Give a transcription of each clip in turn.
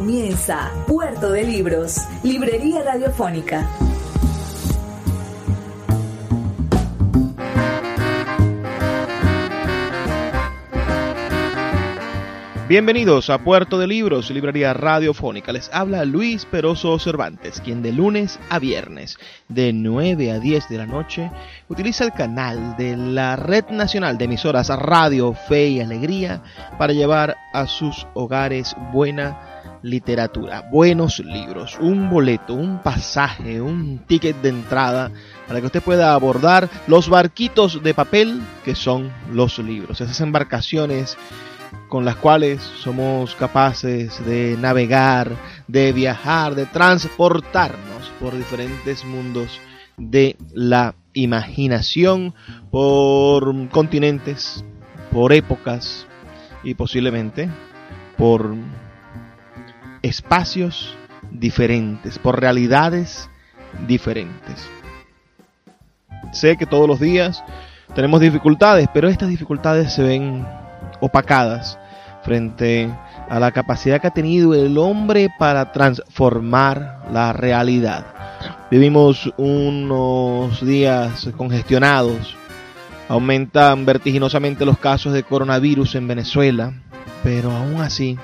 Comienza Puerto de Libros, Librería Radiofónica. Bienvenidos a Puerto de Libros, Librería Radiofónica. Les habla Luis Peroso Cervantes, quien de lunes a viernes, de 9 a 10 de la noche, utiliza el canal de la Red Nacional de Emisoras Radio, Fe y Alegría para llevar a sus hogares buena literatura, buenos libros, un boleto, un pasaje, un ticket de entrada para que usted pueda abordar los barquitos de papel que son los libros, esas embarcaciones con las cuales somos capaces de navegar, de viajar, de transportarnos por diferentes mundos de la imaginación, por continentes, por épocas y posiblemente por espacios diferentes, por realidades diferentes. Sé que todos los días tenemos dificultades, pero estas dificultades se ven opacadas frente a la capacidad que ha tenido el hombre para transformar la realidad. Vivimos unos días congestionados, aumentan vertiginosamente los casos de coronavirus en Venezuela, pero aún así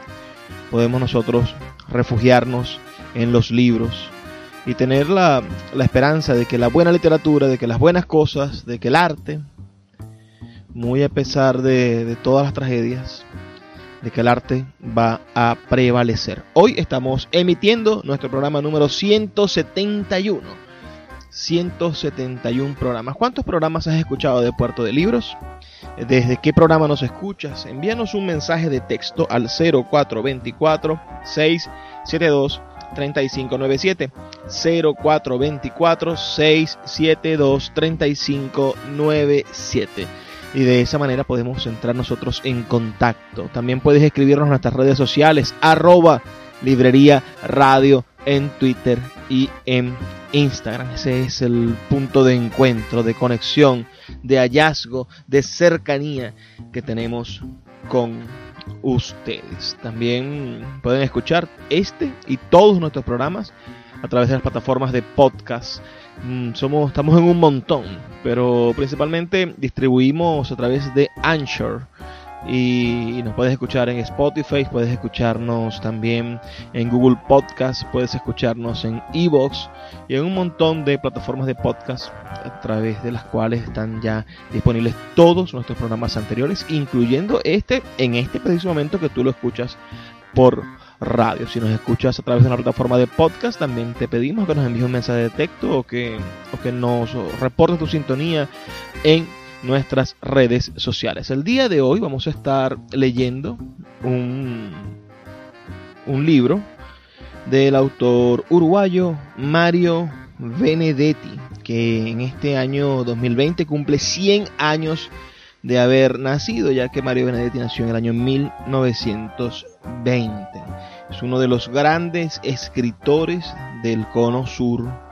podemos nosotros refugiarnos en los libros y tener la, la, esperanza de que la buena literatura, de que las buenas cosas, de que el arte, muy a pesar de, de todas las tragedias, de que el arte va a prevalecer. Hoy estamos emitiendo nuestro programa número 171. 171 programas. ¿Cuántos programas has escuchado de Puerto de Libros? Desde qué programa nos escuchas, envíanos un mensaje de texto al 0424 672 3597 0424 672 3597 y de esa manera podemos entrar nosotros en contacto. También puedes escribirnos en nuestras redes sociales arroba librería radio en Twitter y en Instagram. Ese es el punto de encuentro, de conexión, de hallazgo, de cercanía que tenemos con ustedes. También pueden escuchar este y todos nuestros programas a través de las plataformas de podcast. Mm, somos, estamos en un montón, pero principalmente distribuimos a través de Anchor y nos puedes escuchar en Spotify, puedes escucharnos también en Google Podcast, puedes escucharnos en Evox y en un montón de plataformas de podcast a través de las cuales están ya disponibles todos nuestros programas anteriores, incluyendo este en este preciso momento que tú lo escuchas por radio. Si nos escuchas a través de una plataforma de podcast, también te pedimos que nos envíes un mensaje de texto o que, o que nos reportes tu sintonía en nuestras redes sociales. El día de hoy vamos a estar leyendo un, un libro del autor uruguayo Mario Benedetti, que en este año 2020 cumple 100 años de haber nacido, ya que Mario Benedetti nació en el año 1920. Es uno de los grandes escritores del cono sur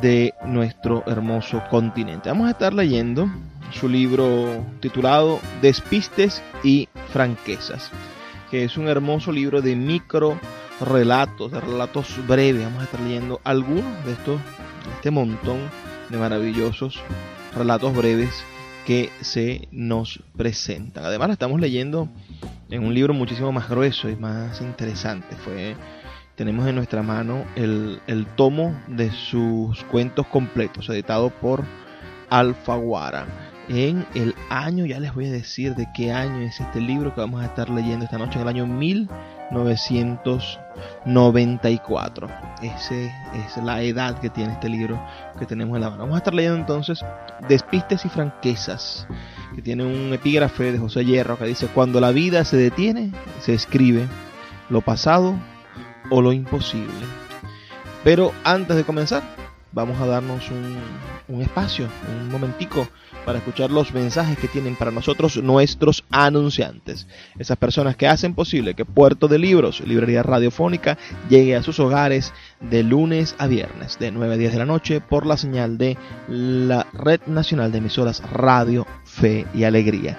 de nuestro hermoso continente. Vamos a estar leyendo su libro titulado Despistes y Franquezas, que es un hermoso libro de micro relatos, de relatos breves. Vamos a estar leyendo algunos de estos, este montón de maravillosos relatos breves que se nos presentan. Además, estamos leyendo en un libro muchísimo más grueso y más interesante. Fue tenemos en nuestra mano el, tomo de sus cuentos completos, editado por Alfaguara. En el año, ya les voy a decir de qué año es este libro que vamos a estar leyendo esta noche, en el año 1994. Esa es la edad que tiene este libro que tenemos en la mano. Vamos a estar leyendo entonces Despistes y Franquezas, que tiene un epígrafe de José Hierro que dice, cuando la vida se detiene, se escribe lo pasado o lo imposible. Pero antes de comenzar, vamos a darnos un, espacio, un momentico para escuchar los mensajes que tienen para nosotros nuestros anunciantes. Esas personas que hacen posible que Puerto de Libros, librería radiofónica, llegue a sus hogares de lunes a viernes, de 9 a 10 de la noche, por la señal de la Red Nacional de Emisoras Radio, Fe y Alegría.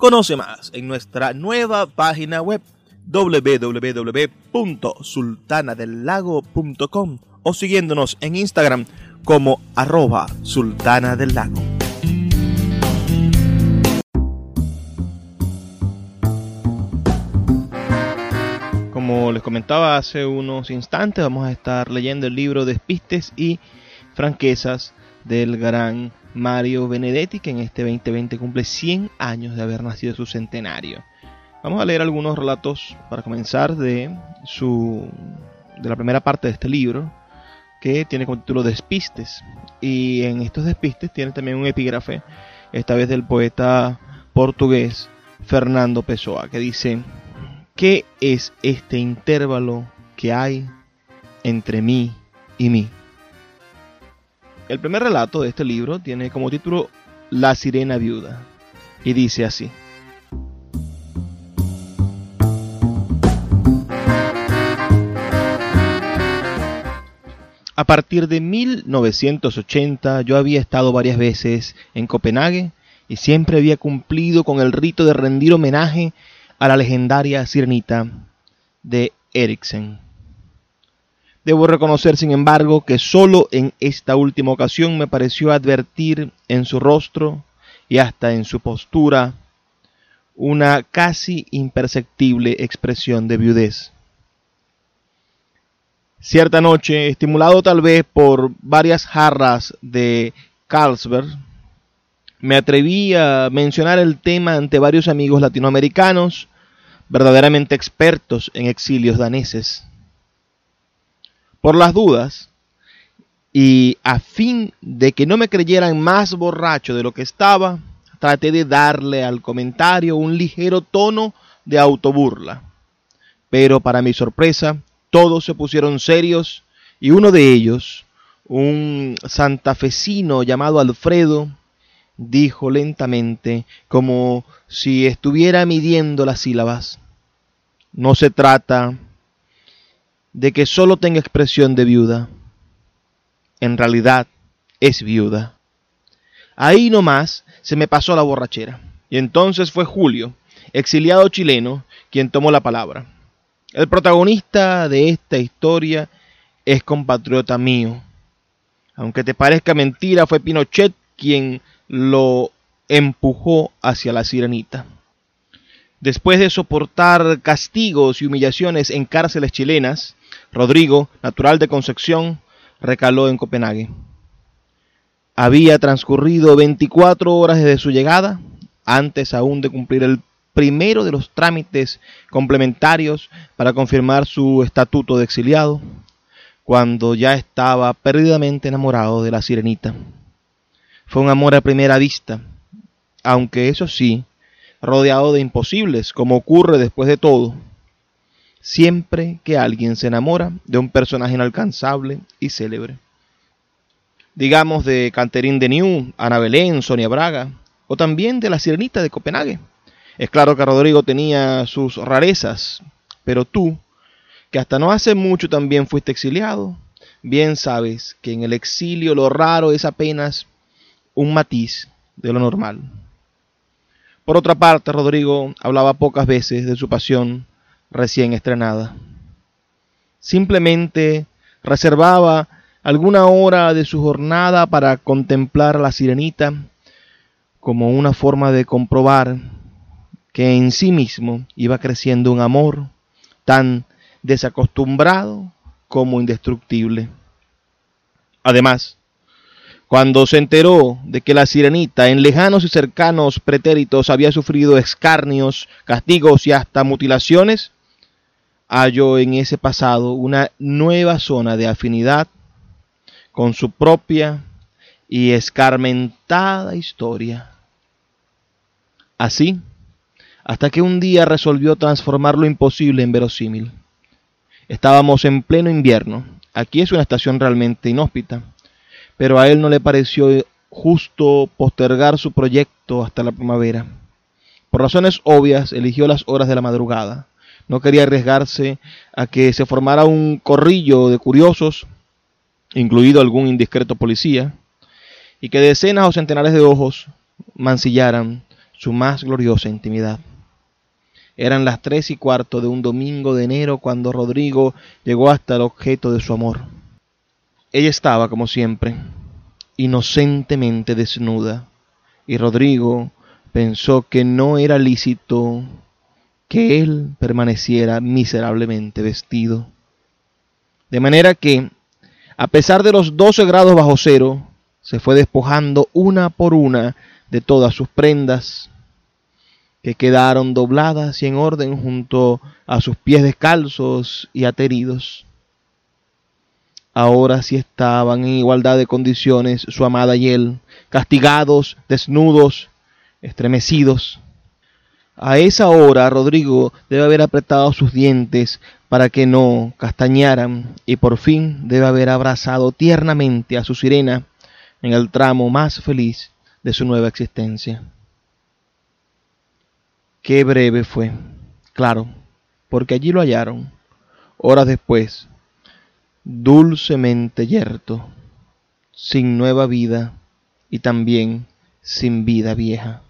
Conoce más en nuestra nueva página web www.sultanadelago.com o siguiéndonos en Instagram como arroba sultana del lago. Como les comentaba hace unos instantes, vamos a estar leyendo el libro Despistes y Franquezas del gran Mario Benedetti, que en este 2020 cumple 100 años de haber nacido su centenario. Vamos a leer algunos relatos para comenzar de su de la primera parte de este libro, que tiene como título Despistes. Y en estos despistes tiene también un epígrafe, esta vez del poeta portugués Fernando Pessoa, que dice: ¿Qué es este intervalo que hay entre mí y mí? El primer relato de este libro tiene como título La sirena viuda y dice así. A partir de 1980 yo había estado varias veces en Copenhague y siempre había cumplido con el rito de rendir homenaje a la legendaria sirenita de Eriksen. Debo reconocer, sin embargo, que solo en esta última ocasión me pareció advertir en su rostro y hasta en su postura una casi imperceptible expresión de viudez. Cierta noche, estimulado tal vez por varias jarras de Carlsberg, me atreví a mencionar el tema ante varios amigos latinoamericanos, verdaderamente expertos en exilios daneses. Por las dudas, y a fin de que no me creyeran más borracho de lo que estaba, traté de darle al comentario un ligero tono de autoburla. Pero para mi sorpresa, todos se pusieron serios y uno de ellos, un santafesino llamado Alfredo, dijo lentamente, como si estuviera midiendo las sílabas. No se trata de que solo tenga expresión de viuda. En realidad es viuda. Ahí nomás se me pasó la borrachera. Y entonces fue Julio, exiliado chileno, quien tomó la palabra. El protagonista de esta historia es compatriota mío. Aunque te parezca mentira, fue Pinochet quien lo empujó hacia la sirenita. Después de soportar castigos y humillaciones en cárceles chilenas, Rodrigo, natural de Concepción, recaló en Copenhague. Había transcurrido 24 horas desde su llegada, antes aún de cumplir el primero de los trámites complementarios para confirmar su estatuto de exiliado, cuando ya estaba perdidamente enamorado de la sirenita. Fue un amor a primera vista, aunque eso sí, rodeado de imposibles, como ocurre después de todo, siempre que alguien se enamora de un personaje inalcanzable y célebre. Digamos de Catherine Deneuve, Ana Belén, Sonia Braga, o también de la Sirenita de Copenhague. Es claro que Rodrigo tenía sus rarezas, pero tú, que hasta no hace mucho también fuiste exiliado, bien sabes que en el exilio lo raro es apenas un matiz de lo normal. Por otra parte, Rodrigo hablaba pocas veces de su pasión recién estrenada. Simplemente reservaba alguna hora de su jornada para contemplar a la sirenita como una forma de comprobar que en sí mismo iba creciendo un amor tan desacostumbrado como indestructible. Además, cuando se enteró de que la sirenita en lejanos y cercanos pretéritos había sufrido escarnios, castigos y hasta mutilaciones, halló en ese pasado una nueva zona de afinidad con su propia y escarmentada historia. Así, hasta que un día resolvió transformar lo imposible en verosímil. Estábamos en pleno invierno. Aquí es una estación realmente inhóspita, pero a él no le pareció justo postergar su proyecto hasta la primavera. Por razones obvias, eligió las horas de la madrugada. No quería arriesgarse a que se formara un corrillo de curiosos, incluido algún indiscreto policía, y que decenas o centenares de ojos mancillaran su más gloriosa intimidad. Eran las tres y cuarto de un domingo de enero cuando Rodrigo llegó hasta el objeto de su amor. Ella estaba, como siempre, inocentemente desnuda, y Rodrigo pensó que no era lícito que él permaneciera miserablemente vestido. De manera que, a pesar de los doce grados bajo cero, se fue despojando una por una de todas sus prendas, que quedaron dobladas y en orden junto a sus pies descalzos y ateridos. Ahora sí estaban en igualdad de condiciones su amada y él, castigados, desnudos, estremecidos. A esa hora Rodrigo debe haber apretado sus dientes para que no castañaran y por fin debe haber abrazado tiernamente a su sirena en el tramo más feliz de su nueva existencia. Qué breve fue, claro, porque allí lo hallaron, horas después, dulcemente yerto, sin nueva vida y también sin vida vieja.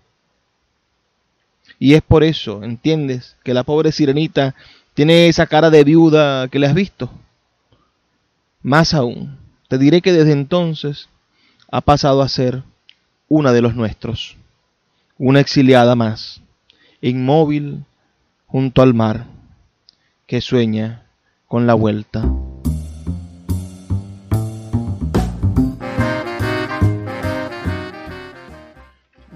Y es por eso, ¿entiendes? Que la pobre sirenita tiene esa cara de viuda que le has visto. Más aún, te diré que desde entonces ha pasado a ser una de los nuestros, una exiliada más inmóvil junto al mar, que sueña con la vuelta.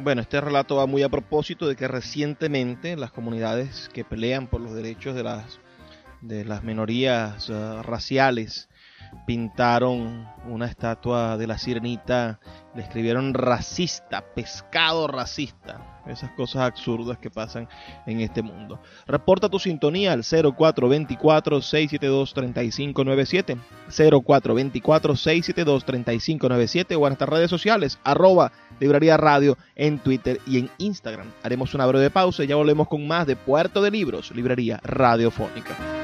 Bueno, este relato va muy a propósito de que recientemente las comunidades que pelean por los derechos de las, de las minorías uh, raciales pintaron una estatua de la sirenita, le escribieron racista, pescado racista esas cosas absurdas que pasan en este mundo. Reporta tu sintonía al 0424-672-3597, 0424-672-3597 o en nuestras redes sociales, arroba Librería Radio en Twitter y en Instagram. Haremos una breve pausa y ya volvemos con más de Puerto de Libros, Librería Radiofónica.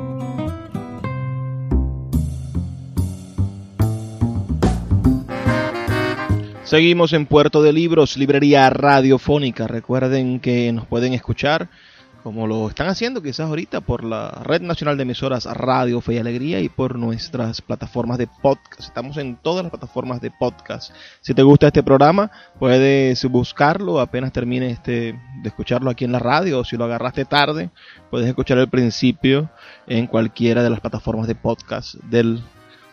Seguimos en Puerto de Libros, librería radiofónica. Recuerden que nos pueden escuchar como lo están haciendo quizás ahorita por la Red Nacional de Emisoras Radio Fe y Alegría y por nuestras plataformas de podcast. Estamos en todas las plataformas de podcast. Si te gusta este programa, puedes buscarlo apenas termine este de escucharlo aquí en la radio o si lo agarraste tarde, puedes escuchar el principio en cualquiera de las plataformas de podcast del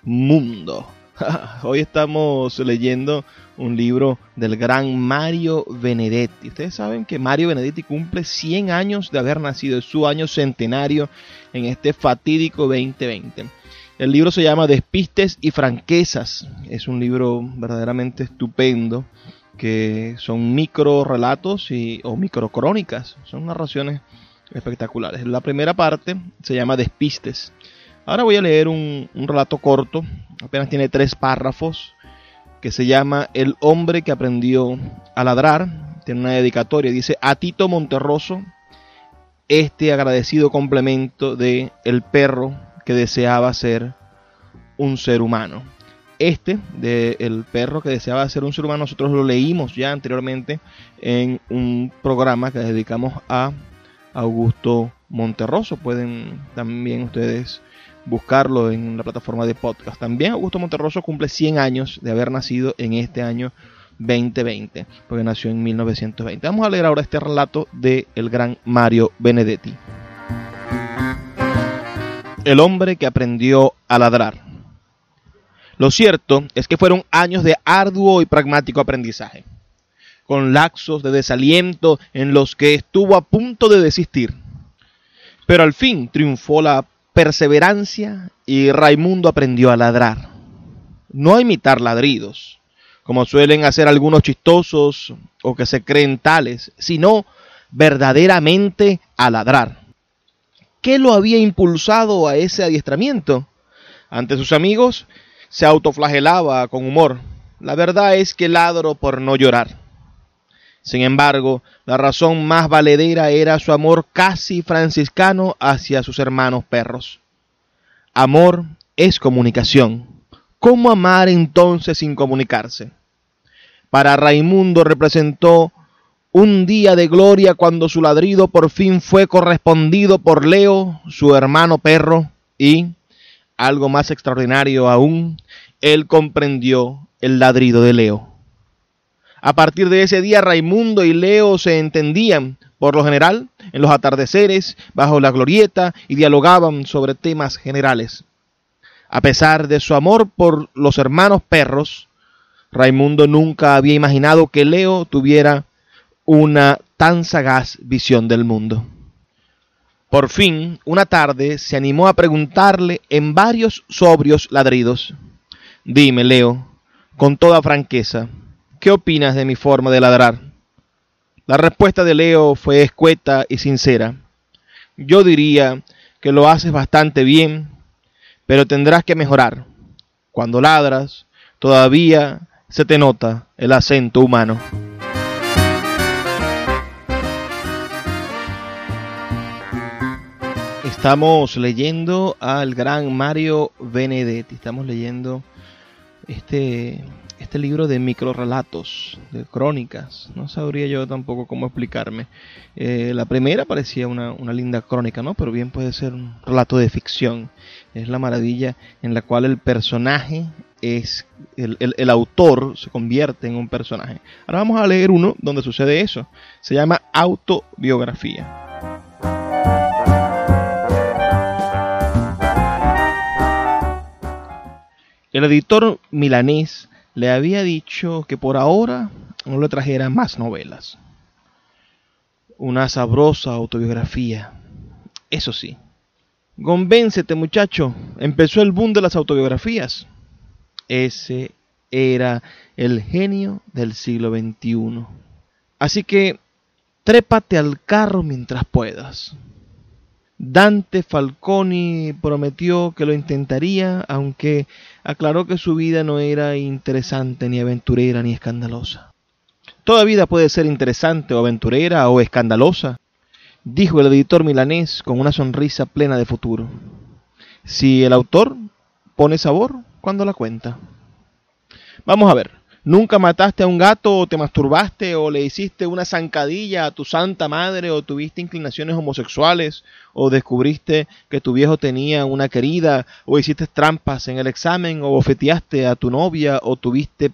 mundo. Hoy estamos leyendo un libro del gran Mario Benedetti. Ustedes saben que Mario Benedetti cumple 100 años de haber nacido, es su año centenario en este fatídico 2020. El libro se llama Despistes y Franquezas. Es un libro verdaderamente estupendo que son micro relatos o micro crónicas. Son narraciones espectaculares. La primera parte se llama Despistes. Ahora voy a leer un, un relato corto, apenas tiene tres párrafos, que se llama El hombre que aprendió a ladrar. Tiene una dedicatoria. Dice, a Tito Monterroso, este agradecido complemento de el perro que deseaba ser un ser humano. Este de el perro que deseaba ser un ser humano, nosotros lo leímos ya anteriormente en un programa que dedicamos a Augusto Monterroso. Pueden también ustedes buscarlo en la plataforma de podcast. También Augusto Monterroso cumple 100 años de haber nacido en este año 2020, porque nació en 1920. Vamos a leer ahora este relato de el gran Mario Benedetti. El hombre que aprendió a ladrar. Lo cierto es que fueron años de arduo y pragmático aprendizaje, con laxos de desaliento en los que estuvo a punto de desistir. Pero al fin triunfó la perseverancia y Raimundo aprendió a ladrar. No a imitar ladridos, como suelen hacer algunos chistosos o que se creen tales, sino verdaderamente a ladrar. ¿Qué lo había impulsado a ese adiestramiento? Ante sus amigos se autoflagelaba con humor. La verdad es que ladro por no llorar. Sin embargo, la razón más valedera era su amor casi franciscano hacia sus hermanos perros. Amor es comunicación. ¿Cómo amar entonces sin comunicarse? Para Raimundo representó un día de gloria cuando su ladrido por fin fue correspondido por Leo, su hermano perro, y, algo más extraordinario aún, él comprendió el ladrido de Leo. A partir de ese día Raimundo y Leo se entendían, por lo general, en los atardeceres, bajo la glorieta, y dialogaban sobre temas generales. A pesar de su amor por los hermanos perros, Raimundo nunca había imaginado que Leo tuviera una tan sagaz visión del mundo. Por fin, una tarde, se animó a preguntarle en varios sobrios ladridos, Dime, Leo, con toda franqueza, ¿Qué opinas de mi forma de ladrar? La respuesta de Leo fue escueta y sincera. Yo diría que lo haces bastante bien, pero tendrás que mejorar. Cuando ladras, todavía se te nota el acento humano. Estamos leyendo al gran Mario Benedetti. Estamos leyendo este este libro de microrelatos, de crónicas. No sabría yo tampoco cómo explicarme. Eh, la primera parecía una, linda crónica, ¿no? Pero bien puede ser un relato de ficción. Es la maravilla en la cual el personaje es, el, el autor se convierte en un personaje. Ahora vamos a leer uno donde sucede eso. Se llama autobiografía. El editor milanés le había dicho que por ahora no le trajera más novelas. Una sabrosa autobiografía. Eso sí. Convéncete, muchacho. Empezó el boom de las autobiografías. Ese era el genio del siglo XXI. Así que trépate al carro mientras puedas. Dante Falconi prometió que lo intentaría, aunque aclaró que su vida no era interesante, ni aventurera, ni escandalosa. Toda vida puede ser interesante o aventurera o escandalosa, dijo el editor milanés con una sonrisa plena de futuro. Si el autor pone sabor cuando la cuenta. Vamos a ver. ¿Nunca mataste a un gato o te masturbaste o le hiciste una zancadilla a tu santa madre o tuviste inclinaciones homosexuales o descubriste que tu viejo tenía una querida o hiciste trampas en el examen o bofeteaste a tu novia o tuviste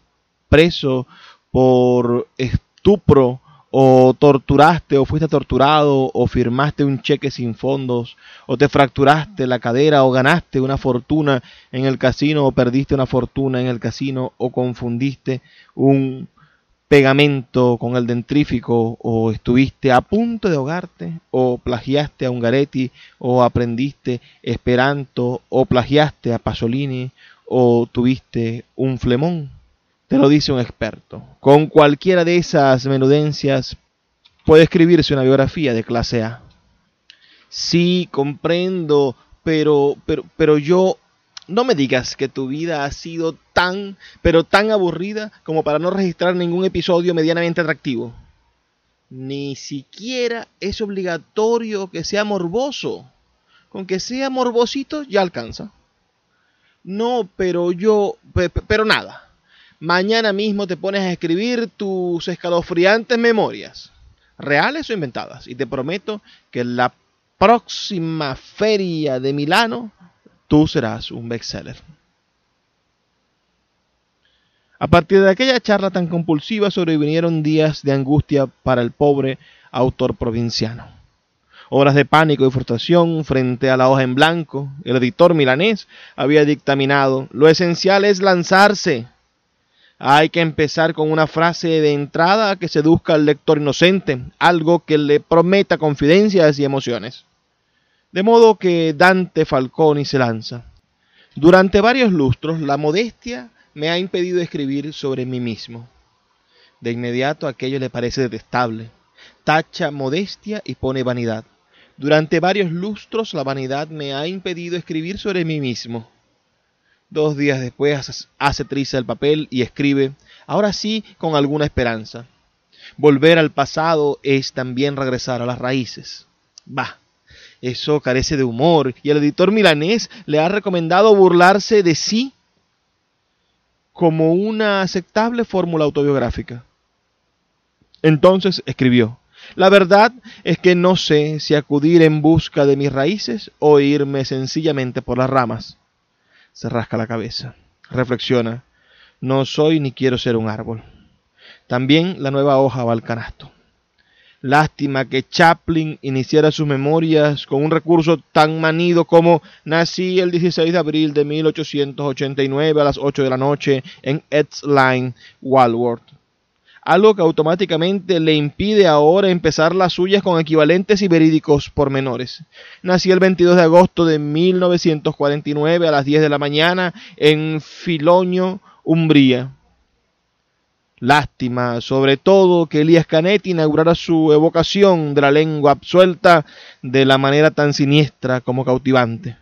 preso por estupro o torturaste o fuiste torturado o firmaste un cheque sin fondos o te fracturaste la cadera o ganaste una fortuna en el casino o perdiste una fortuna en el casino o confundiste un pegamento con el dentrífico o estuviste a punto de ahogarte o plagiaste a Ungaretti o aprendiste esperanto o plagiaste a Pasolini o tuviste un flemón te lo dice un experto. Con cualquiera de esas menudencias puede escribirse una biografía de clase A. Sí, comprendo, pero, pero, pero yo no me digas que tu vida ha sido tan, pero tan aburrida como para no registrar ningún episodio medianamente atractivo. Ni siquiera es obligatorio que sea morboso. Con que sea morbosito ya alcanza. No, pero yo, pero nada. Mañana mismo te pones a escribir tus escalofriantes memorias, reales o inventadas, y te prometo que en la próxima feria de Milano tú serás un bestseller. A partir de aquella charla tan compulsiva sobrevinieron días de angustia para el pobre autor provinciano. Horas de pánico y frustración frente a la hoja en blanco. El editor milanés había dictaminado, lo esencial es lanzarse. Hay que empezar con una frase de entrada que seduzca al lector inocente, algo que le prometa confidencias y emociones. De modo que Dante Falconi se lanza. Durante varios lustros, la modestia me ha impedido escribir sobre mí mismo. De inmediato aquello le parece detestable. Tacha modestia y pone vanidad. Durante varios lustros la vanidad me ha impedido escribir sobre mí mismo. Dos días después hace triza el papel y escribe, ahora sí con alguna esperanza. Volver al pasado es también regresar a las raíces. Bah, eso carece de humor y el editor milanés le ha recomendado burlarse de sí como una aceptable fórmula autobiográfica. Entonces escribió, la verdad es que no sé si acudir en busca de mis raíces o irme sencillamente por las ramas. Se rasca la cabeza, reflexiona, no soy ni quiero ser un árbol. También la nueva hoja va al canasto. Lástima que Chaplin iniciara sus memorias con un recurso tan manido como nací el 16 de abril de 1889 a las 8 de la noche en Line, Walworth. Algo que automáticamente le impide ahora empezar las suyas con equivalentes y verídicos pormenores. Nací el 22 de agosto de 1949 a las 10 de la mañana en Filoño, Umbría. Lástima, sobre todo, que Elías Canetti inaugurara su evocación de la lengua absuelta de la manera tan siniestra como cautivante.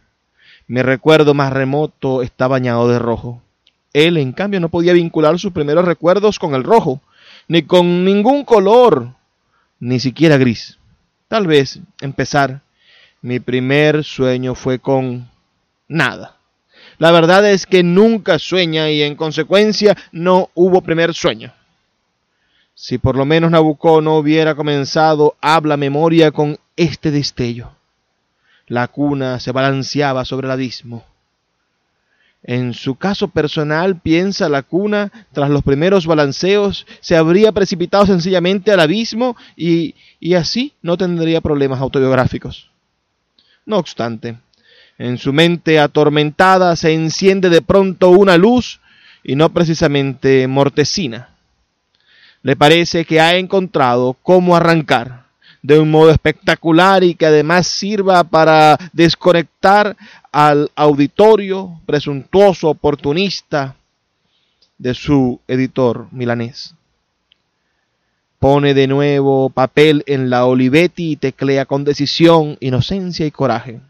Mi recuerdo más remoto está bañado de rojo. Él, en cambio, no podía vincular sus primeros recuerdos con el rojo, ni con ningún color, ni siquiera gris. Tal vez, empezar, mi primer sueño fue con nada. La verdad es que nunca sueña y en consecuencia no hubo primer sueño. Si por lo menos Nabucco no hubiera comenzado habla memoria con este destello. La cuna se balanceaba sobre el abismo. En su caso personal, piensa la cuna, tras los primeros balanceos, se habría precipitado sencillamente al abismo y, y así no tendría problemas autobiográficos. No obstante, en su mente atormentada se enciende de pronto una luz y no precisamente mortecina. Le parece que ha encontrado cómo arrancar de un modo espectacular y que además sirva para desconectar al auditorio presuntuoso oportunista de su editor milanés. Pone de nuevo papel en la Olivetti y teclea con decisión, inocencia y coraje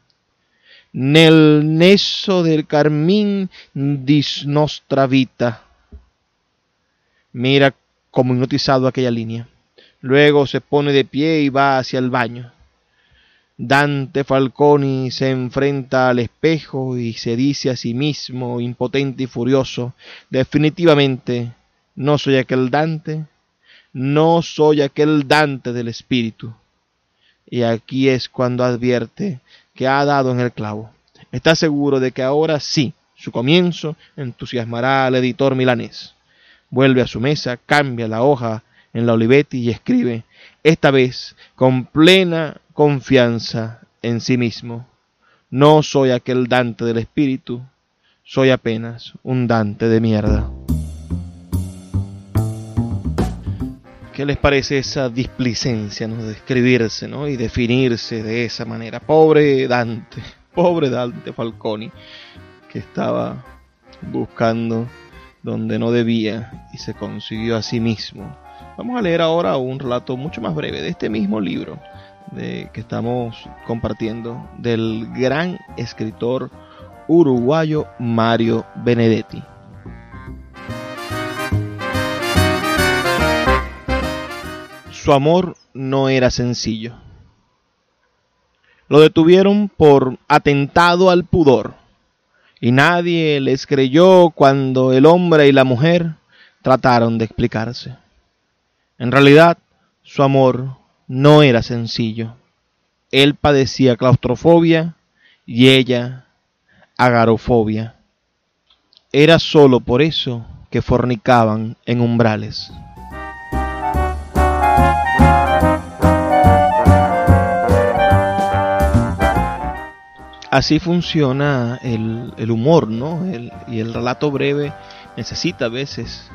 nel neso del carmín dis nostra vita. Mira como hipnotizado aquella línea. Luego se pone de pie y va hacia el baño. Dante Falconi se enfrenta al espejo y se dice a sí mismo, impotente y furioso, definitivamente no soy aquel Dante, no soy aquel Dante del espíritu. Y aquí es cuando advierte que ha dado en el clavo. Está seguro de que ahora sí, su comienzo entusiasmará al editor milanés. Vuelve a su mesa, cambia la hoja en la Olivetti y escribe, esta vez con plena confianza en sí mismo. No soy aquel Dante del espíritu, soy apenas un Dante de mierda. ¿Qué les parece esa displicencia ¿no? de escribirse ¿no? y definirse de esa manera? Pobre Dante, pobre Dante Falconi, que estaba buscando donde no debía y se consiguió a sí mismo. Vamos a leer ahora un relato mucho más breve de este mismo libro que estamos compartiendo del gran escritor uruguayo Mario Benedetti. su amor no era sencillo. Lo detuvieron por atentado al pudor, y nadie les creyó cuando el hombre y la mujer trataron de explicarse. En realidad, su amor no era sencillo. Él padecía claustrofobia y ella agarofobia. Era solo por eso que fornicaban en umbrales. Así funciona el, humor, ¿no? y el relato breve necesita a veces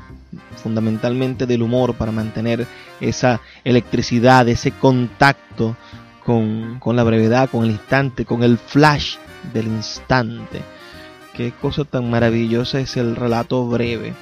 fundamentalmente del humor para mantener esa electricidad, ese contacto con, con la brevedad, con el instante, con el flash del instante. Qué cosa tan maravillosa es el relato breve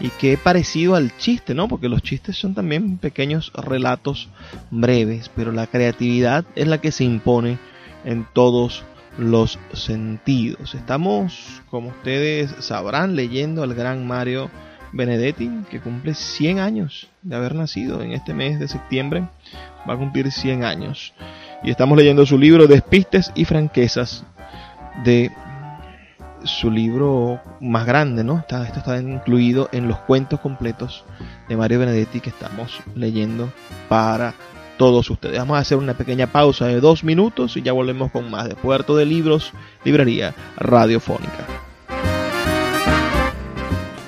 y qué parecido al chiste, ¿no? Porque los chistes son también pequeños relatos breves, pero la creatividad es la que se impone en todos los sentidos. Estamos, como ustedes sabrán, leyendo al gran Mario Benedetti, que cumple 100 años de haber nacido en este mes de septiembre. Va a cumplir 100 años. Y estamos leyendo su libro Despistes y Franquezas de su libro más grande, ¿no? esto está incluido en los cuentos completos de Mario Benedetti que estamos leyendo para todos ustedes. Vamos a hacer una pequeña pausa de dos minutos y ya volvemos con más de Puerto de Libros, Librería Radiofónica.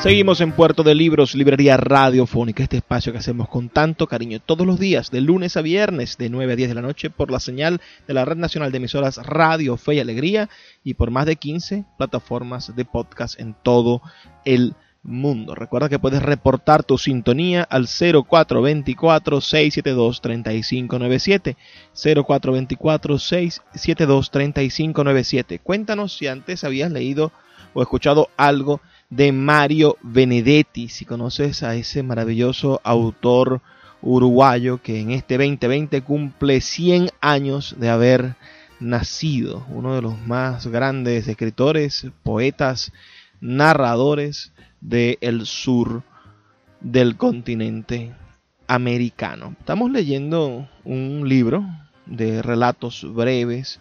Seguimos en Puerto de Libros, Librería Radiofónica, este espacio que hacemos con tanto cariño todos los días, de lunes a viernes, de 9 a 10 de la noche, por la señal de la Red Nacional de Emisoras Radio Fe y Alegría y por más de 15 plataformas de podcast en todo el mundo. Recuerda que puedes reportar tu sintonía al 0424-672-3597. 0424-672-3597. Cuéntanos si antes habías leído o escuchado algo de Mario Benedetti, si conoces a ese maravilloso autor uruguayo que en este 2020 cumple 100 años de haber nacido, uno de los más grandes escritores, poetas, narradores del sur del continente americano. Estamos leyendo un libro de relatos breves,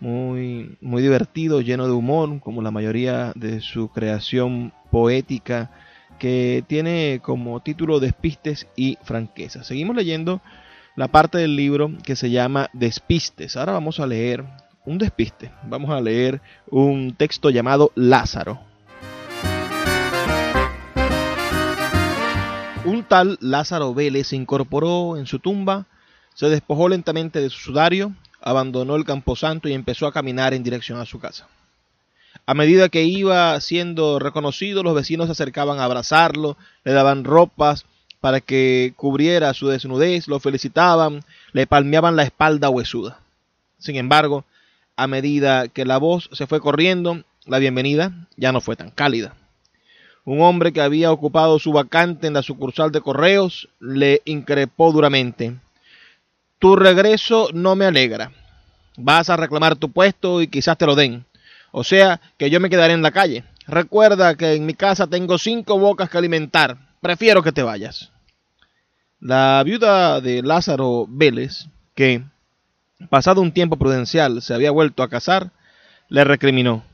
muy, muy divertido, lleno de humor, como la mayoría de su creación poética, que tiene como título Despistes y Franqueza. Seguimos leyendo la parte del libro que se llama Despistes. Ahora vamos a leer un despiste. Vamos a leer un texto llamado Lázaro. Un tal Lázaro Vélez se incorporó en su tumba, se despojó lentamente de su sudario, abandonó el camposanto y empezó a caminar en dirección a su casa. A medida que iba siendo reconocido, los vecinos se acercaban a abrazarlo, le daban ropas para que cubriera su desnudez, lo felicitaban, le palmeaban la espalda huesuda. Sin embargo, a medida que la voz se fue corriendo, la bienvenida ya no fue tan cálida. Un hombre que había ocupado su vacante en la sucursal de correos le increpó duramente. Tu regreso no me alegra. Vas a reclamar tu puesto y quizás te lo den. O sea, que yo me quedaré en la calle. Recuerda que en mi casa tengo cinco bocas que alimentar. Prefiero que te vayas. La viuda de Lázaro Vélez, que, pasado un tiempo prudencial, se había vuelto a casar, le recriminó.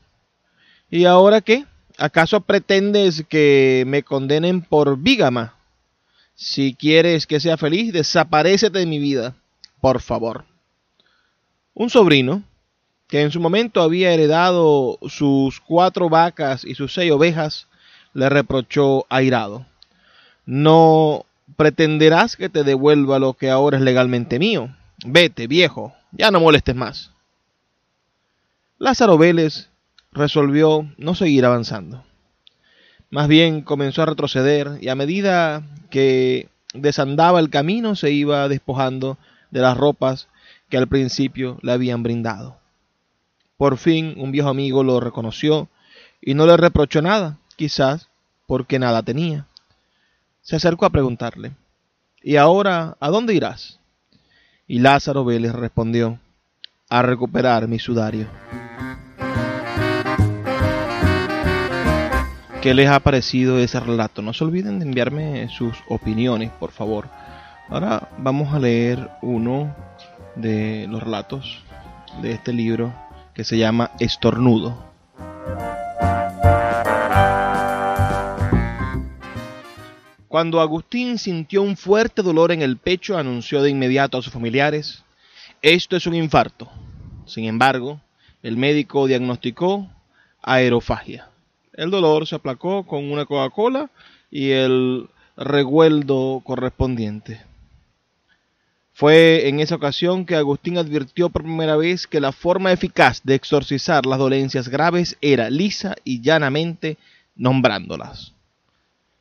¿Y ahora qué? ¿Acaso pretendes que me condenen por vígama? Si quieres que sea feliz, desaparecete de mi vida, por favor. Un sobrino, que en su momento había heredado sus cuatro vacas y sus seis ovejas, le reprochó airado. No pretenderás que te devuelva lo que ahora es legalmente mío. Vete, viejo, ya no molestes más. Lázaro Vélez resolvió no seguir avanzando. Más bien comenzó a retroceder y a medida que desandaba el camino se iba despojando de las ropas que al principio le habían brindado. Por fin un viejo amigo lo reconoció y no le reprochó nada, quizás porque nada tenía. Se acercó a preguntarle, ¿Y ahora a dónde irás? Y Lázaro Vélez respondió, a recuperar mi sudario. ¿Qué les ha parecido ese relato? No se olviden de enviarme sus opiniones, por favor. Ahora vamos a leer uno de los relatos de este libro que se llama Estornudo. Cuando Agustín sintió un fuerte dolor en el pecho, anunció de inmediato a sus familiares, esto es un infarto. Sin embargo, el médico diagnosticó aerofagia. El dolor se aplacó con una Coca-Cola y el regueldo correspondiente. Fue en esa ocasión que Agustín advirtió por primera vez que la forma eficaz de exorcizar las dolencias graves era lisa y llanamente nombrándolas.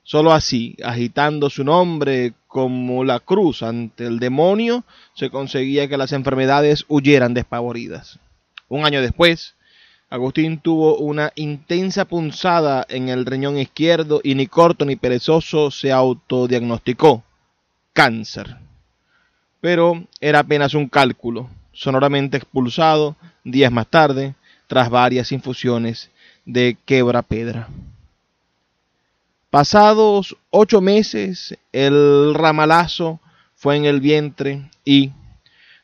Solo así, agitando su nombre como la cruz ante el demonio, se conseguía que las enfermedades huyeran despavoridas. Un año después, Agustín tuvo una intensa punzada en el riñón izquierdo y ni corto ni perezoso se autodiagnosticó cáncer. Pero era apenas un cálculo, sonoramente expulsado días más tarde, tras varias infusiones de quebrapedra. Pasados ocho meses, el ramalazo fue en el vientre y,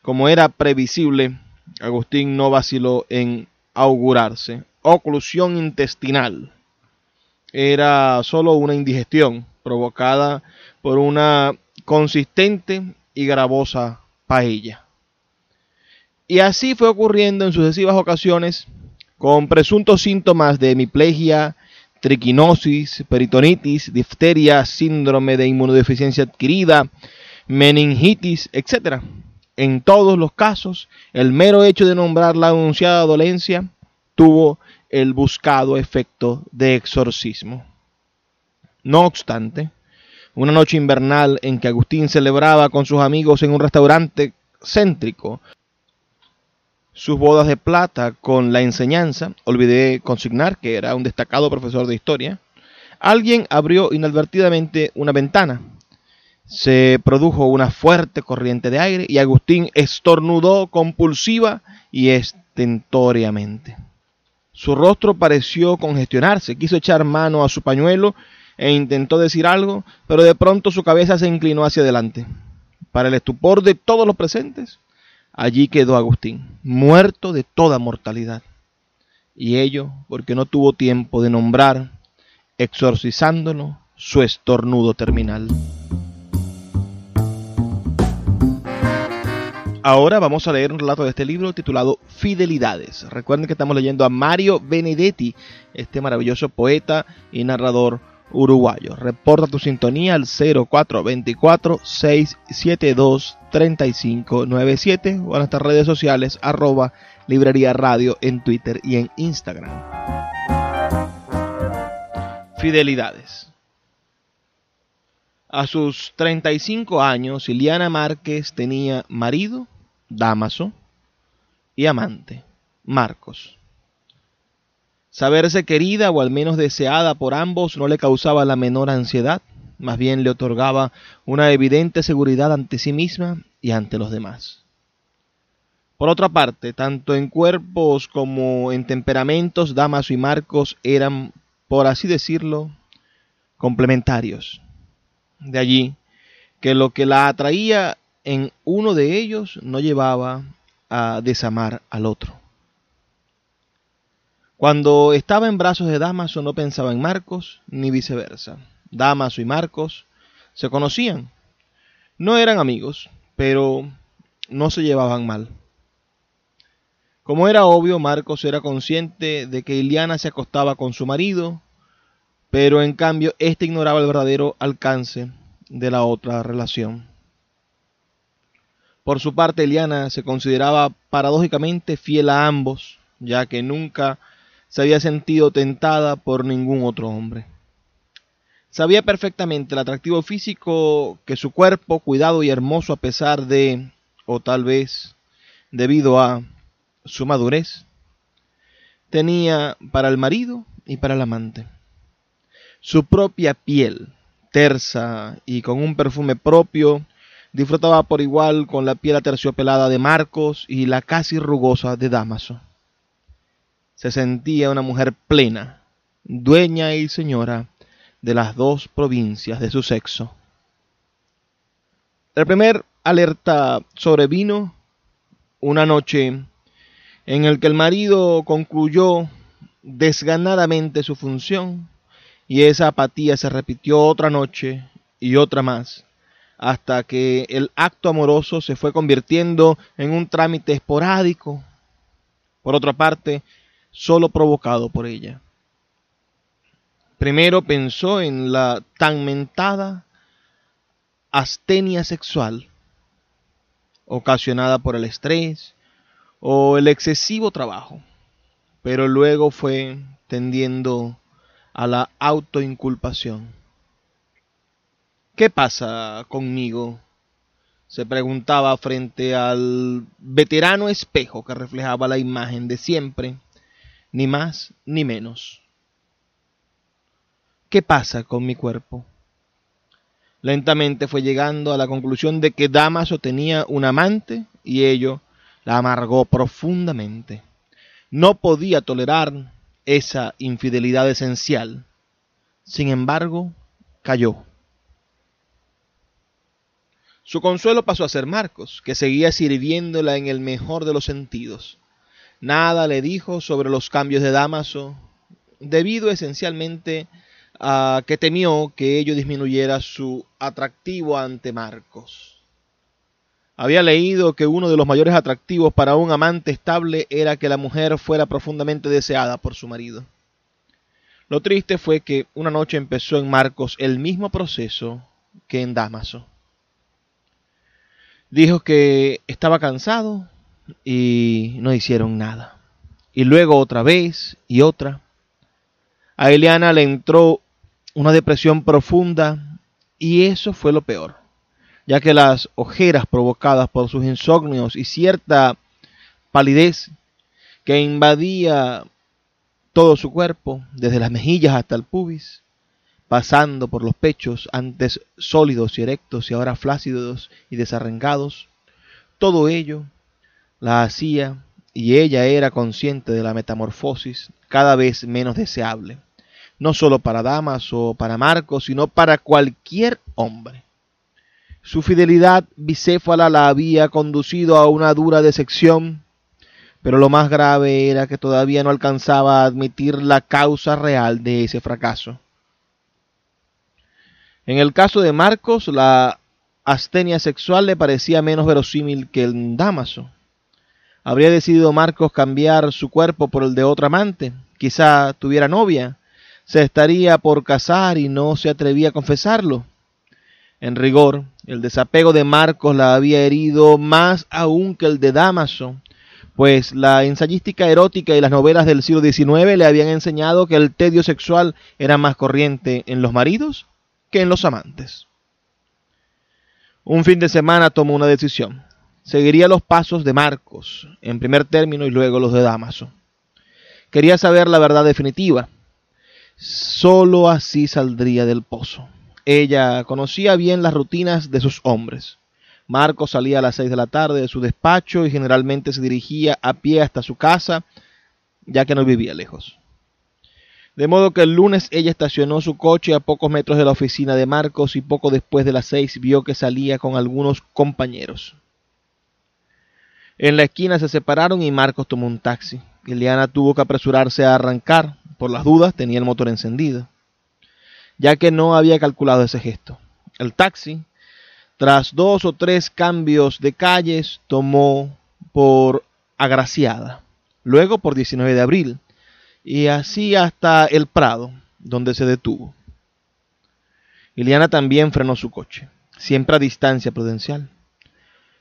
como era previsible, Agustín no vaciló en augurarse. Oclusión intestinal. Era solo una indigestión provocada por una consistente y gravosa paella. Y así fue ocurriendo en sucesivas ocasiones con presuntos síntomas de hemiplegia, triquinosis, peritonitis, difteria, síndrome de inmunodeficiencia adquirida, meningitis, etc. En todos los casos, el mero hecho de nombrar la anunciada dolencia tuvo el buscado efecto de exorcismo. No obstante, una noche invernal en que Agustín celebraba con sus amigos en un restaurante céntrico. Sus bodas de plata con la enseñanza, olvidé consignar que era un destacado profesor de historia, alguien abrió inadvertidamente una ventana. Se produjo una fuerte corriente de aire y Agustín estornudó compulsiva y estentoriamente. Su rostro pareció congestionarse, quiso echar mano a su pañuelo e intentó decir algo, pero de pronto su cabeza se inclinó hacia adelante. Para el estupor de todos los presentes, allí quedó Agustín, muerto de toda mortalidad. Y ello porque no tuvo tiempo de nombrar, exorcizándolo, su estornudo terminal. Ahora vamos a leer un relato de este libro titulado Fidelidades. Recuerden que estamos leyendo a Mario Benedetti, este maravilloso poeta y narrador uruguayo. Reporta tu sintonía al 0424-672-3597 o a nuestras redes sociales arroba librería radio en Twitter y en Instagram. Fidelidades. A sus 35 años, Iliana Márquez tenía marido, Damaso, y amante, Marcos. Saberse querida o al menos deseada por ambos no le causaba la menor ansiedad, más bien le otorgaba una evidente seguridad ante sí misma y ante los demás. Por otra parte, tanto en cuerpos como en temperamentos, Damaso y Marcos eran, por así decirlo, complementarios. De allí que lo que la atraía en uno de ellos no llevaba a desamar al otro. Cuando estaba en brazos de Damaso no pensaba en Marcos ni viceversa. Damaso y Marcos se conocían. No eran amigos, pero no se llevaban mal. Como era obvio, Marcos era consciente de que Iliana se acostaba con su marido, pero en cambio éste ignoraba el verdadero alcance de la otra relación. Por su parte, Eliana se consideraba paradójicamente fiel a ambos, ya que nunca se había sentido tentada por ningún otro hombre. Sabía perfectamente el atractivo físico que su cuerpo, cuidado y hermoso a pesar de, o tal vez debido a su madurez, tenía para el marido y para el amante. Su propia piel, tersa y con un perfume propio, disfrutaba por igual con la piel aterciopelada de Marcos y la casi rugosa de Damaso. Se sentía una mujer plena, dueña y señora de las dos provincias de su sexo. El primer alerta sobrevino una noche en el que el marido concluyó desganadamente su función y esa apatía se repitió otra noche y otra más hasta que el acto amoroso se fue convirtiendo en un trámite esporádico, por otra parte, solo provocado por ella. Primero pensó en la tan mentada astenia sexual, ocasionada por el estrés o el excesivo trabajo, pero luego fue tendiendo a la autoinculpación. ¿Qué pasa conmigo? se preguntaba frente al veterano espejo que reflejaba la imagen de siempre, ni más ni menos. ¿Qué pasa con mi cuerpo? Lentamente fue llegando a la conclusión de que Damaso tenía un amante y ello la amargó profundamente. No podía tolerar esa infidelidad esencial. Sin embargo, cayó. Su consuelo pasó a ser Marcos, que seguía sirviéndola en el mejor de los sentidos. Nada le dijo sobre los cambios de Damaso, debido esencialmente a que temió que ello disminuyera su atractivo ante Marcos. Había leído que uno de los mayores atractivos para un amante estable era que la mujer fuera profundamente deseada por su marido. Lo triste fue que una noche empezó en Marcos el mismo proceso que en Damaso. Dijo que estaba cansado y no hicieron nada. Y luego otra vez y otra. A Eliana le entró una depresión profunda y eso fue lo peor, ya que las ojeras provocadas por sus insomnios y cierta palidez que invadía todo su cuerpo, desde las mejillas hasta el pubis, pasando por los pechos, antes sólidos y erectos y ahora flácidos y desarrengados, todo ello la hacía y ella era consciente de la metamorfosis cada vez menos deseable no solo para damas o para Marcos, sino para cualquier hombre. Su fidelidad bicéfala la había conducido a una dura decepción, pero lo más grave era que todavía no alcanzaba a admitir la causa real de ese fracaso. En el caso de Marcos, la astenia sexual le parecía menos verosímil que el Damaso. ¿Habría decidido Marcos cambiar su cuerpo por el de otra amante? Quizá tuviera novia, se estaría por casar y no se atrevía a confesarlo. En rigor, el desapego de Marcos la había herido más aún que el de Damaso, pues la ensayística erótica y las novelas del siglo XIX le habían enseñado que el tedio sexual era más corriente en los maridos que en los amantes. Un fin de semana tomó una decisión. Seguiría los pasos de Marcos, en primer término, y luego los de Damaso. Quería saber la verdad definitiva Solo así saldría del pozo. Ella conocía bien las rutinas de sus hombres. Marcos salía a las seis de la tarde de su despacho y generalmente se dirigía a pie hasta su casa, ya que no vivía lejos. De modo que el lunes ella estacionó su coche a pocos metros de la oficina de Marcos y poco después de las seis vio que salía con algunos compañeros. En la esquina se separaron y Marcos tomó un taxi. Liliana tuvo que apresurarse a arrancar por las dudas tenía el motor encendido, ya que no había calculado ese gesto. El taxi, tras dos o tres cambios de calles, tomó por Agraciada, luego por 19 de abril, y así hasta el Prado, donde se detuvo. Iliana también frenó su coche, siempre a distancia prudencial.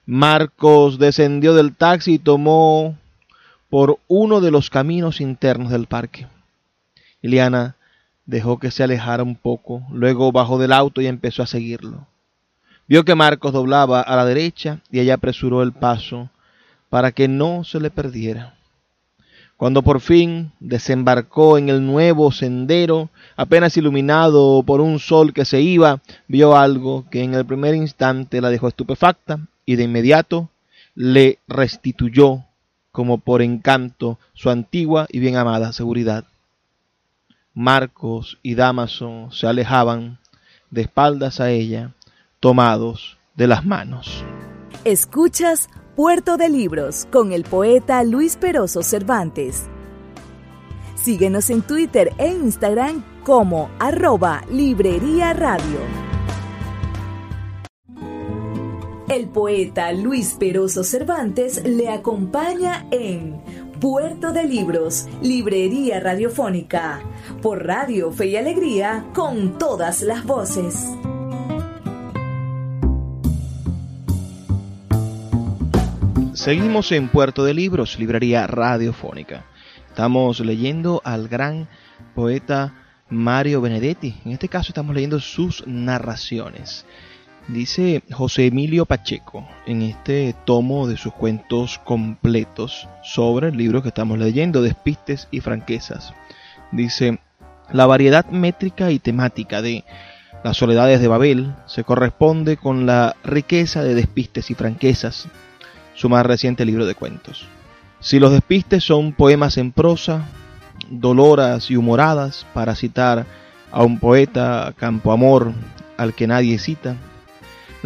Marcos descendió del taxi y tomó por uno de los caminos internos del parque. Iliana dejó que se alejara un poco, luego bajó del auto y empezó a seguirlo. Vio que Marcos doblaba a la derecha y ella apresuró el paso para que no se le perdiera. Cuando por fin desembarcó en el nuevo sendero, apenas iluminado por un sol que se iba, vio algo que en el primer instante la dejó estupefacta y de inmediato le restituyó, como por encanto, su antigua y bien amada seguridad. Marcos y Damaso se alejaban de espaldas a ella, tomados de las manos. Escuchas Puerto de Libros con el poeta Luis Peroso Cervantes. Síguenos en Twitter e Instagram como arroba Librería Radio. El poeta Luis Peroso Cervantes le acompaña en Puerto de Libros, Librería Radiofónica, por Radio Fe y Alegría, con todas las voces. Seguimos en Puerto de Libros, Librería Radiofónica. Estamos leyendo al gran poeta Mario Benedetti. En este caso estamos leyendo sus narraciones. Dice José Emilio Pacheco en este tomo de sus cuentos completos sobre el libro que estamos leyendo, Despistes y Franquezas. Dice, la variedad métrica y temática de Las soledades de Babel se corresponde con la riqueza de despistes y franquezas su más reciente libro de cuentos. Si los despistes son poemas en prosa, doloras y humoradas, para citar a un poeta campo amor al que nadie cita,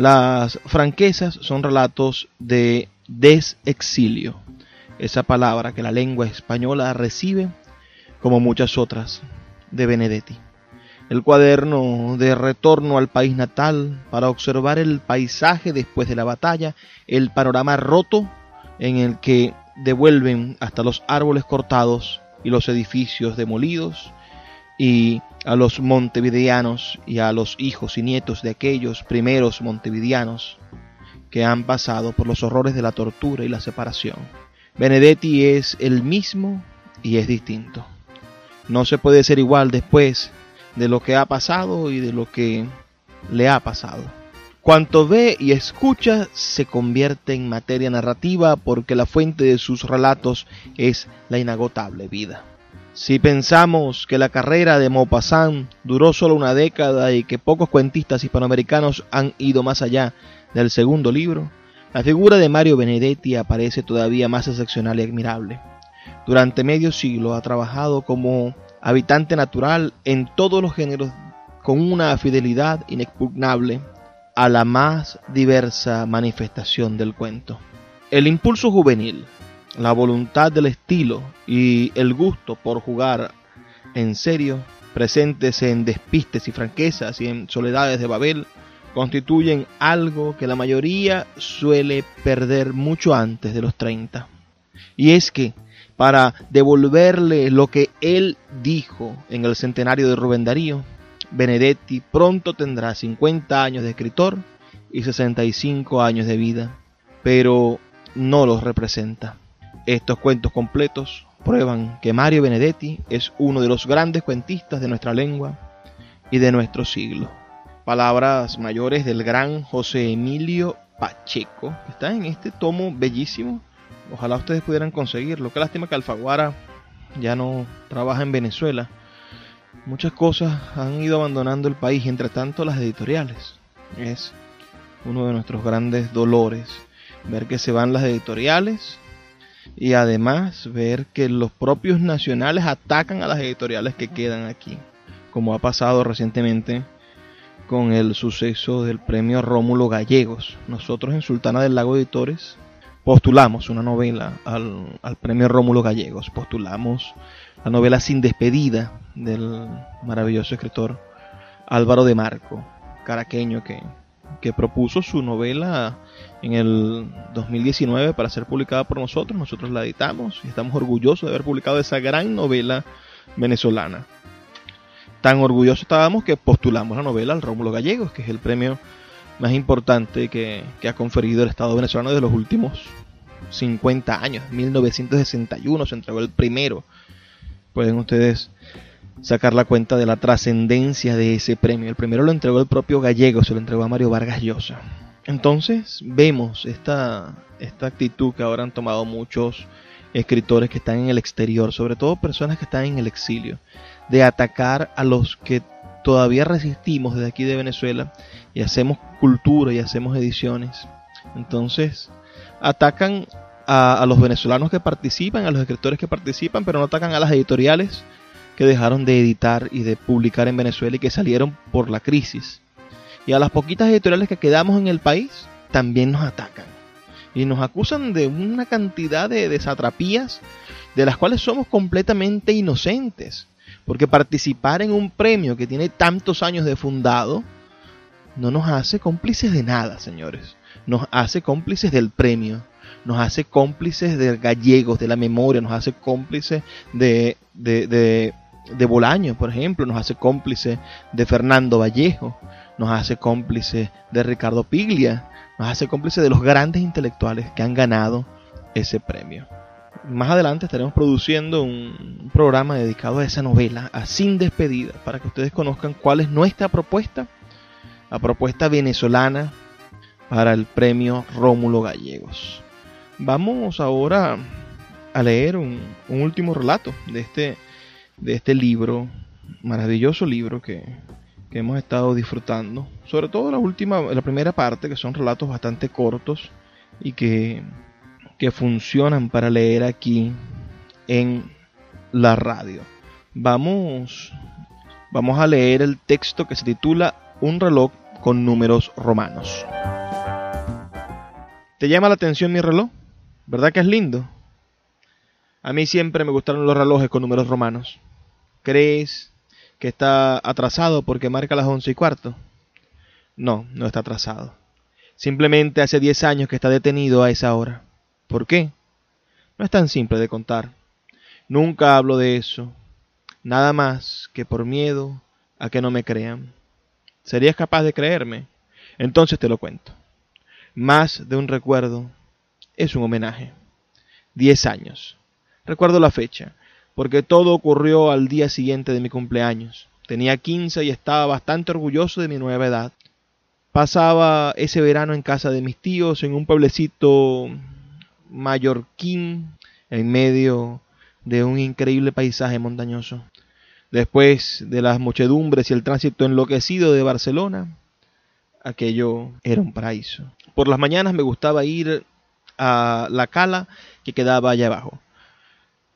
las franquezas son relatos de desexilio, esa palabra que la lengua española recibe, como muchas otras, de Benedetti. El cuaderno de retorno al país natal para observar el paisaje después de la batalla, el panorama roto en el que devuelven hasta los árboles cortados y los edificios demolidos, y a los montevideanos y a los hijos y nietos de aquellos primeros montevideanos que han pasado por los horrores de la tortura y la separación. Benedetti es el mismo y es distinto. No se puede ser igual después de lo que ha pasado y de lo que le ha pasado. Cuanto ve y escucha se convierte en materia narrativa porque la fuente de sus relatos es la inagotable vida. Si pensamos que la carrera de Maupassant duró solo una década y que pocos cuentistas hispanoamericanos han ido más allá del segundo libro, la figura de Mario Benedetti aparece todavía más excepcional y admirable. Durante medio siglo ha trabajado como habitante natural en todos los géneros con una fidelidad inexpugnable a la más diversa manifestación del cuento. El impulso juvenil, la voluntad del estilo y el gusto por jugar en serio, presentes en despistes y franquezas y en soledades de Babel, constituyen algo que la mayoría suele perder mucho antes de los 30. Y es que para devolverle lo que él dijo en el centenario de Rubén Darío. Benedetti pronto tendrá 50 años de escritor y 65 años de vida, pero no los representa. Estos cuentos completos prueban que Mario Benedetti es uno de los grandes cuentistas de nuestra lengua y de nuestro siglo. Palabras mayores del gran José Emilio Pacheco, que está en este tomo bellísimo Ojalá ustedes pudieran conseguirlo. Qué lástima que Alfaguara ya no trabaja en Venezuela. Muchas cosas han ido abandonando el país, entre tanto las editoriales. Es uno de nuestros grandes dolores ver que se van las editoriales y además ver que los propios nacionales atacan a las editoriales que quedan aquí, como ha pasado recientemente con el suceso del premio Rómulo Gallegos. Nosotros en Sultana del Lago Editores postulamos una novela al, premio Rómulo Gallegos, postulamos la novela Sin despedida del maravilloso escritor Álvaro de Marco, caraqueño que, que propuso su novela en el 2019 para ser publicada por nosotros. Nosotros la editamos y estamos orgullosos de haber publicado esa gran novela venezolana. Tan orgullosos estábamos que postulamos la novela al Rómulo Gallegos, que es el premio más importante que, ha conferido el Estado venezolano de los últimos 50 años. 1961 se entregó el primero. Pueden ustedes sacar la cuenta de la trascendencia de ese premio. El primero lo entregó el propio Gallego, se lo entregó a Mario Vargas Llosa. Entonces vemos esta, esta actitud que ahora han tomado muchos escritores que están en el exterior, sobre todo personas que están en el exilio, de atacar a los que todavía resistimos desde aquí de Venezuela y hacemos cultura y hacemos ediciones. Entonces, atacan a, los venezolanos que participan, a los escritores que participan, pero no atacan a las editoriales que dejaron de editar y de publicar en Venezuela y que salieron por la crisis. Y a las poquitas editoriales que quedamos en el país también nos atacan. Y nos acusan de una cantidad de desatrapías de las cuales somos completamente inocentes. Porque participar en un premio que tiene tantos años de fundado no nos hace cómplices de nada, señores. Nos hace cómplices del premio. Nos hace cómplices de gallegos, de la memoria. Nos hace cómplices de, de, de, de Bolaño, por ejemplo. Nos hace cómplices de Fernando Vallejo. Nos hace cómplices de Ricardo Piglia. Nos hace cómplices de los grandes intelectuales que han ganado ese premio más adelante estaremos produciendo un programa dedicado a esa novela, a Sin Despedida, para que ustedes conozcan cuál es nuestra propuesta, la propuesta venezolana para el premio Rómulo Gallegos. Vamos ahora a leer un, último relato de este, de este libro, maravilloso libro que, que hemos estado disfrutando, sobre todo la última, la primera parte, que son relatos bastante cortos y que que funcionan para leer aquí en la radio. Vamos, vamos a leer el texto que se titula Un reloj con números romanos. ¿Te llama la atención mi reloj? ¿Verdad que es lindo? A mí siempre me gustaron los relojes con números romanos. ¿Crees que está atrasado porque marca las once y cuarto? No, no está atrasado. Simplemente hace 10 años que está detenido a esa hora. ¿Por qué? No es tan simple de contar. Nunca hablo de eso, nada más que por miedo a que no me crean. ¿Serías capaz de creerme? Entonces te lo cuento. Más de un recuerdo es un homenaje. Diez años. Recuerdo la fecha, porque todo ocurrió al día siguiente de mi cumpleaños. Tenía quince y estaba bastante orgulloso de mi nueva edad. Pasaba ese verano en casa de mis tíos en un pueblecito mallorquín en medio de un increíble paisaje montañoso. Después de las muchedumbres y el tránsito enloquecido de Barcelona, aquello era un paraíso. Por las mañanas me gustaba ir a la cala que quedaba allá abajo.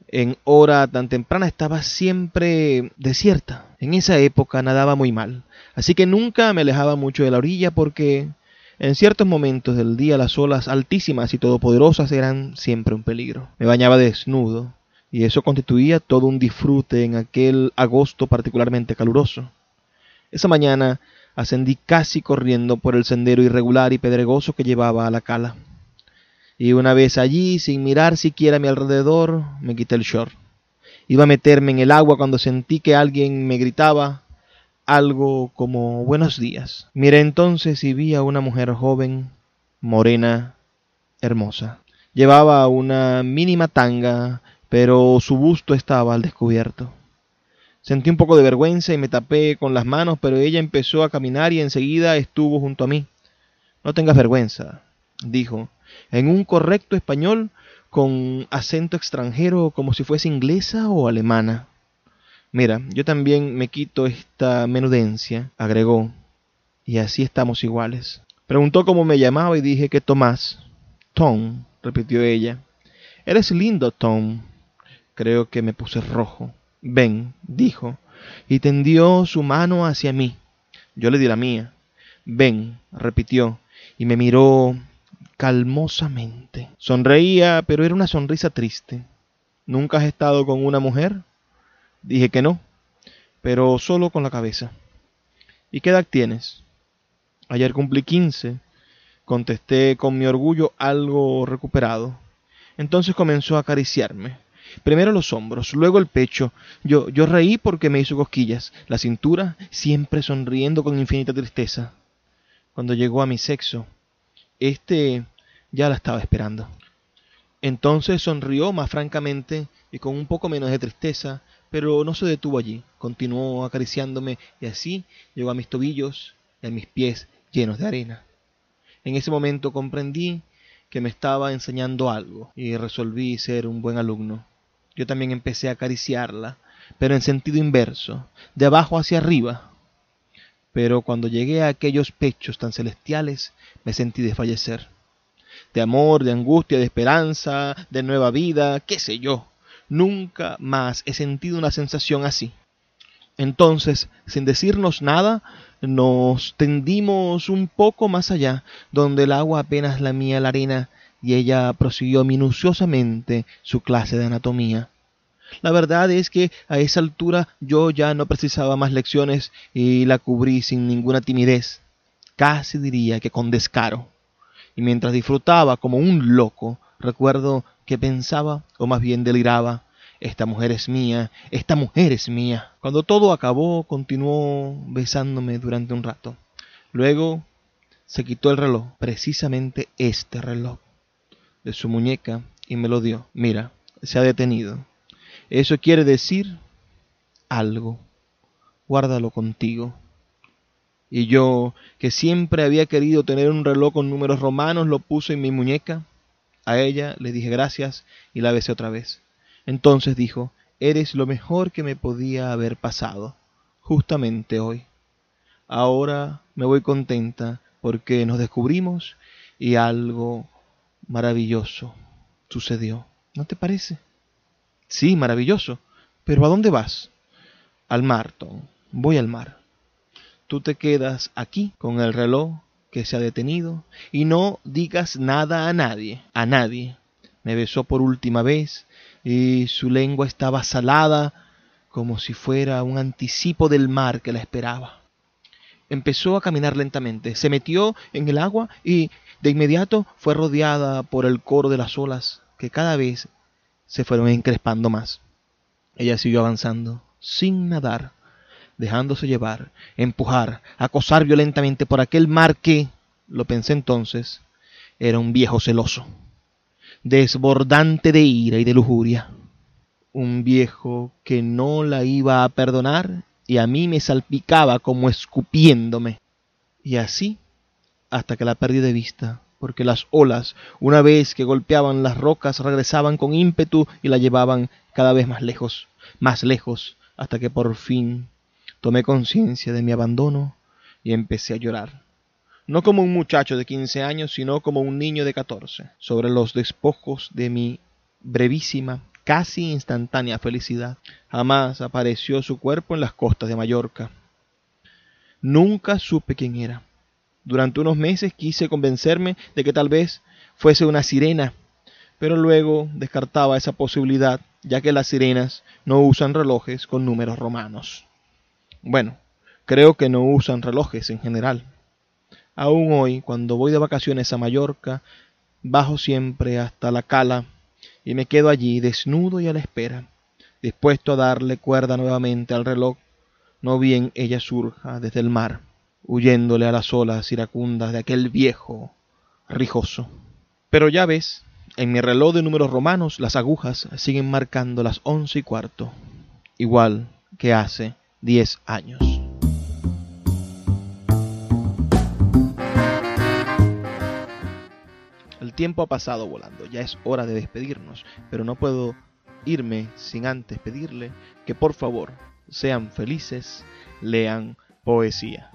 En hora tan temprana estaba siempre desierta. En esa época nadaba muy mal, así que nunca me alejaba mucho de la orilla porque en ciertos momentos del día las olas altísimas y todopoderosas eran siempre un peligro. Me bañaba desnudo, y eso constituía todo un disfrute en aquel agosto particularmente caluroso. Esa mañana ascendí casi corriendo por el sendero irregular y pedregoso que llevaba a la cala. Y una vez allí, sin mirar siquiera a mi alrededor, me quité el short. Iba a meterme en el agua cuando sentí que alguien me gritaba algo como buenos días. Miré entonces y vi a una mujer joven, morena, hermosa. Llevaba una mínima tanga, pero su busto estaba al descubierto. Sentí un poco de vergüenza y me tapé con las manos, pero ella empezó a caminar y enseguida estuvo junto a mí. No tengas vergüenza, dijo, en un correcto español con acento extranjero como si fuese inglesa o alemana. Mira, yo también me quito esta menudencia, agregó, y así estamos iguales. Preguntó cómo me llamaba y dije que Tomás. Tom, repitió ella. Eres lindo, Tom. Creo que me puse rojo. Ven, dijo, y tendió su mano hacia mí. Yo le di la mía. Ven, repitió, y me miró calmosamente. Sonreía, pero era una sonrisa triste. ¿Nunca has estado con una mujer? Dije que no, pero solo con la cabeza. ¿Y qué edad tienes? Ayer cumplí quince, contesté con mi orgullo algo recuperado. Entonces comenzó a acariciarme. Primero los hombros, luego el pecho. Yo, yo reí porque me hizo cosquillas. La cintura, siempre sonriendo con infinita tristeza. Cuando llegó a mi sexo, este ya la estaba esperando. Entonces sonrió más francamente y con un poco menos de tristeza, pero no se detuvo allí, continuó acariciándome y así llegó a mis tobillos y a mis pies llenos de arena. En ese momento comprendí que me estaba enseñando algo y resolví ser un buen alumno. Yo también empecé a acariciarla, pero en sentido inverso, de abajo hacia arriba. Pero cuando llegué a aquellos pechos tan celestiales, me sentí desfallecer. De amor, de angustia, de esperanza, de nueva vida, qué sé yo. Nunca más he sentido una sensación así. Entonces, sin decirnos nada, nos tendimos un poco más allá, donde el agua apenas lamía la arena, y ella prosiguió minuciosamente su clase de anatomía. La verdad es que a esa altura yo ya no precisaba más lecciones y la cubrí sin ninguna timidez, casi diría que con descaro. Y mientras disfrutaba como un loco, recuerdo que pensaba, o más bien deliraba, esta mujer es mía, esta mujer es mía. Cuando todo acabó, continuó besándome durante un rato. Luego se quitó el reloj, precisamente este reloj, de su muñeca y me lo dio. Mira, se ha detenido. Eso quiere decir algo. Guárdalo contigo. Y yo, que siempre había querido tener un reloj con números romanos, lo puse en mi muñeca. A ella le dije gracias y la besé otra vez. Entonces dijo, Eres lo mejor que me podía haber pasado, justamente hoy. Ahora me voy contenta porque nos descubrimos y algo maravilloso sucedió. ¿No te parece? Sí, maravilloso. Pero ¿a dónde vas? Al mar, Tom. Voy al mar. Tú te quedas aquí con el reloj que se ha detenido y no digas nada a nadie, a nadie. Me besó por última vez y su lengua estaba salada como si fuera un anticipo del mar que la esperaba. Empezó a caminar lentamente, se metió en el agua y de inmediato fue rodeada por el coro de las olas que cada vez se fueron encrespando más. Ella siguió avanzando, sin nadar, dejándose llevar, empujar, acosar violentamente por aquel mar que, lo pensé entonces, era un viejo celoso, desbordante de ira y de lujuria, un viejo que no la iba a perdonar y a mí me salpicaba como escupiéndome. Y así hasta que la perdí de vista, porque las olas, una vez que golpeaban las rocas, regresaban con ímpetu y la llevaban cada vez más lejos, más lejos, hasta que por fin tomé conciencia de mi abandono y empecé a llorar. No como un muchacho de quince años, sino como un niño de catorce, sobre los despojos de mi brevísima, casi instantánea felicidad. Jamás apareció su cuerpo en las costas de Mallorca. Nunca supe quién era. Durante unos meses quise convencerme de que tal vez fuese una sirena, pero luego descartaba esa posibilidad, ya que las sirenas no usan relojes con números romanos. Bueno, creo que no usan relojes en general. Aún hoy, cuando voy de vacaciones a Mallorca, bajo siempre hasta la cala y me quedo allí desnudo y a la espera, dispuesto a darle cuerda nuevamente al reloj, no bien ella surja desde el mar huyéndole a las olas iracundas de aquel viejo rijoso. Pero ya ves, en mi reloj de números romanos las agujas siguen marcando las once y cuarto, igual que hace diez años. El tiempo ha pasado volando, ya es hora de despedirnos, pero no puedo irme sin antes pedirle que por favor sean felices, lean poesía.